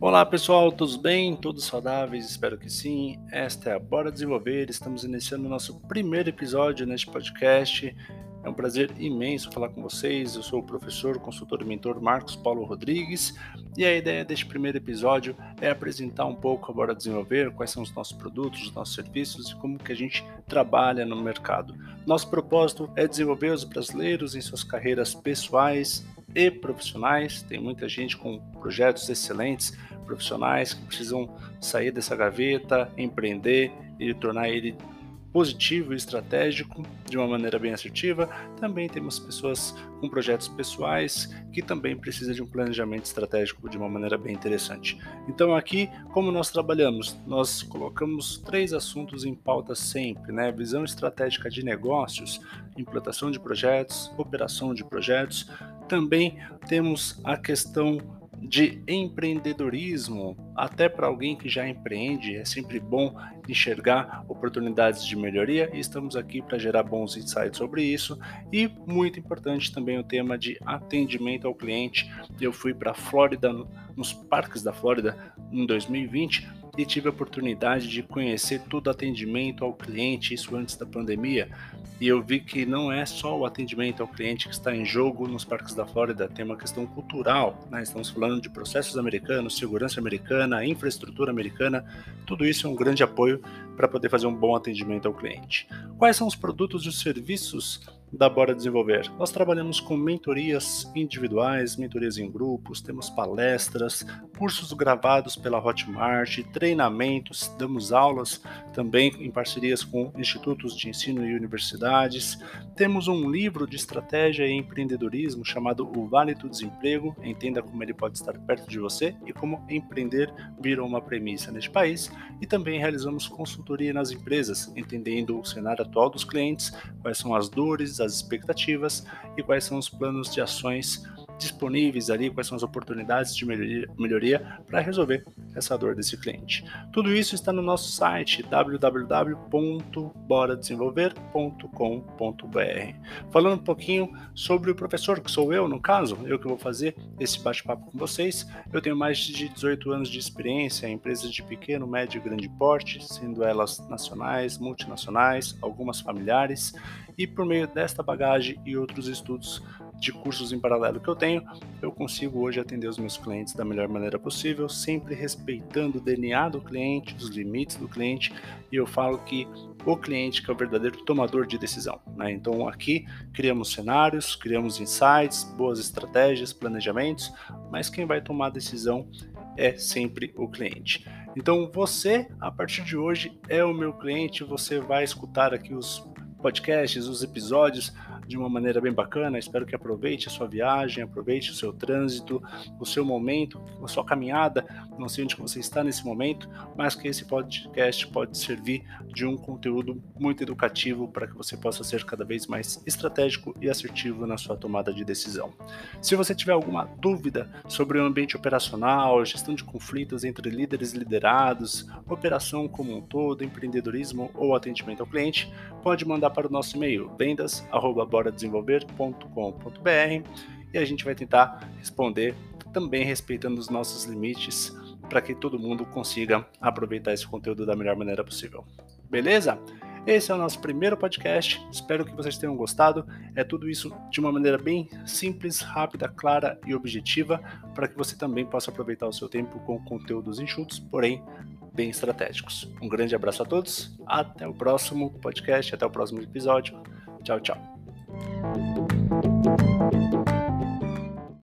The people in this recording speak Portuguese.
Olá pessoal, todos bem? Todos saudáveis? Espero que sim. Esta é a Bora Desenvolver. Estamos iniciando o nosso primeiro episódio neste podcast. É um prazer imenso falar com vocês. Eu sou o professor, consultor e mentor Marcos Paulo Rodrigues e a ideia deste primeiro episódio é apresentar um pouco a Bora Desenvolver, quais são os nossos produtos, os nossos serviços e como que a gente trabalha no mercado. Nosso propósito é desenvolver os brasileiros em suas carreiras pessoais e profissionais. Tem muita gente com projetos excelentes, profissionais que precisam sair dessa gaveta, empreender e tornar ele positivo e estratégico de uma maneira bem assertiva. Também temos pessoas com projetos pessoais que também precisam de um planejamento estratégico de uma maneira bem interessante. Então aqui, como nós trabalhamos, nós colocamos três assuntos em pauta sempre, né? Visão estratégica de negócios, implantação de projetos, operação de projetos. Também temos a questão de empreendedorismo, até para alguém que já empreende, é sempre bom enxergar oportunidades de melhoria e estamos aqui para gerar bons insights sobre isso. E muito importante também o tema de atendimento ao cliente. Eu fui para a Flórida, nos parques da Flórida, em 2020 e tive a oportunidade de conhecer todo o atendimento ao cliente, isso antes da pandemia, e eu vi que não é só o atendimento ao cliente que está em jogo nos parques da Flórida, tem uma questão cultural, né? estamos falando de processos americanos, segurança americana, infraestrutura americana, tudo isso é um grande apoio para poder fazer um bom atendimento ao cliente. Quais são os produtos e os serviços da Bora Desenvolver. Nós trabalhamos com mentorias individuais, mentorias em grupos, temos palestras, cursos gravados pela Hotmart, treinamentos, damos aulas também em parcerias com institutos de ensino e universidades. Temos um livro de estratégia e empreendedorismo chamado O Vale do Desemprego, entenda como ele pode estar perto de você e como empreender virou uma premissa neste país. E também realizamos consultoria nas empresas, entendendo o cenário atual dos clientes, quais são as dores, as expectativas e quais são os planos de ações disponíveis ali, quais são as oportunidades de melhoria, melhoria para resolver essa dor desse cliente. Tudo isso está no nosso site www.boradesenvolver.com.br. Falando um pouquinho sobre o professor, que sou eu, no caso, eu que vou fazer esse bate-papo com vocês. Eu tenho mais de 18 anos de experiência em empresas de pequeno, médio e grande porte, sendo elas nacionais, multinacionais, algumas familiares e por meio desta bagagem e outros estudos de cursos em paralelo que eu tenho, eu consigo hoje atender os meus clientes da melhor maneira possível, sempre respeitando o DNA do cliente, os limites do cliente, e eu falo que o cliente que é o verdadeiro tomador de decisão. Né? Então aqui criamos cenários, criamos insights, boas estratégias, planejamentos, mas quem vai tomar a decisão é sempre o cliente. Então você, a partir de hoje, é o meu cliente, você vai escutar aqui os podcasts, os episódios de uma maneira bem bacana. Espero que aproveite a sua viagem, aproveite o seu trânsito, o seu momento, a sua caminhada. Não sei onde você está nesse momento, mas que esse podcast pode servir de um conteúdo muito educativo para que você possa ser cada vez mais estratégico e assertivo na sua tomada de decisão. Se você tiver alguma dúvida sobre o ambiente operacional, gestão de conflitos entre líderes e liderados, operação como um todo, empreendedorismo ou atendimento ao cliente, pode mandar para o nosso e-mail vendas@bora boradesenvolver.com.br e a gente vai tentar responder também respeitando os nossos limites para que todo mundo consiga aproveitar esse conteúdo da melhor maneira possível. Beleza? Esse é o nosso primeiro podcast. Espero que vocês tenham gostado. É tudo isso de uma maneira bem simples, rápida, clara e objetiva, para que você também possa aproveitar o seu tempo com conteúdos enxutos, porém bem estratégicos. Um grande abraço a todos. Até o próximo podcast, até o próximo episódio. Tchau, tchau. You.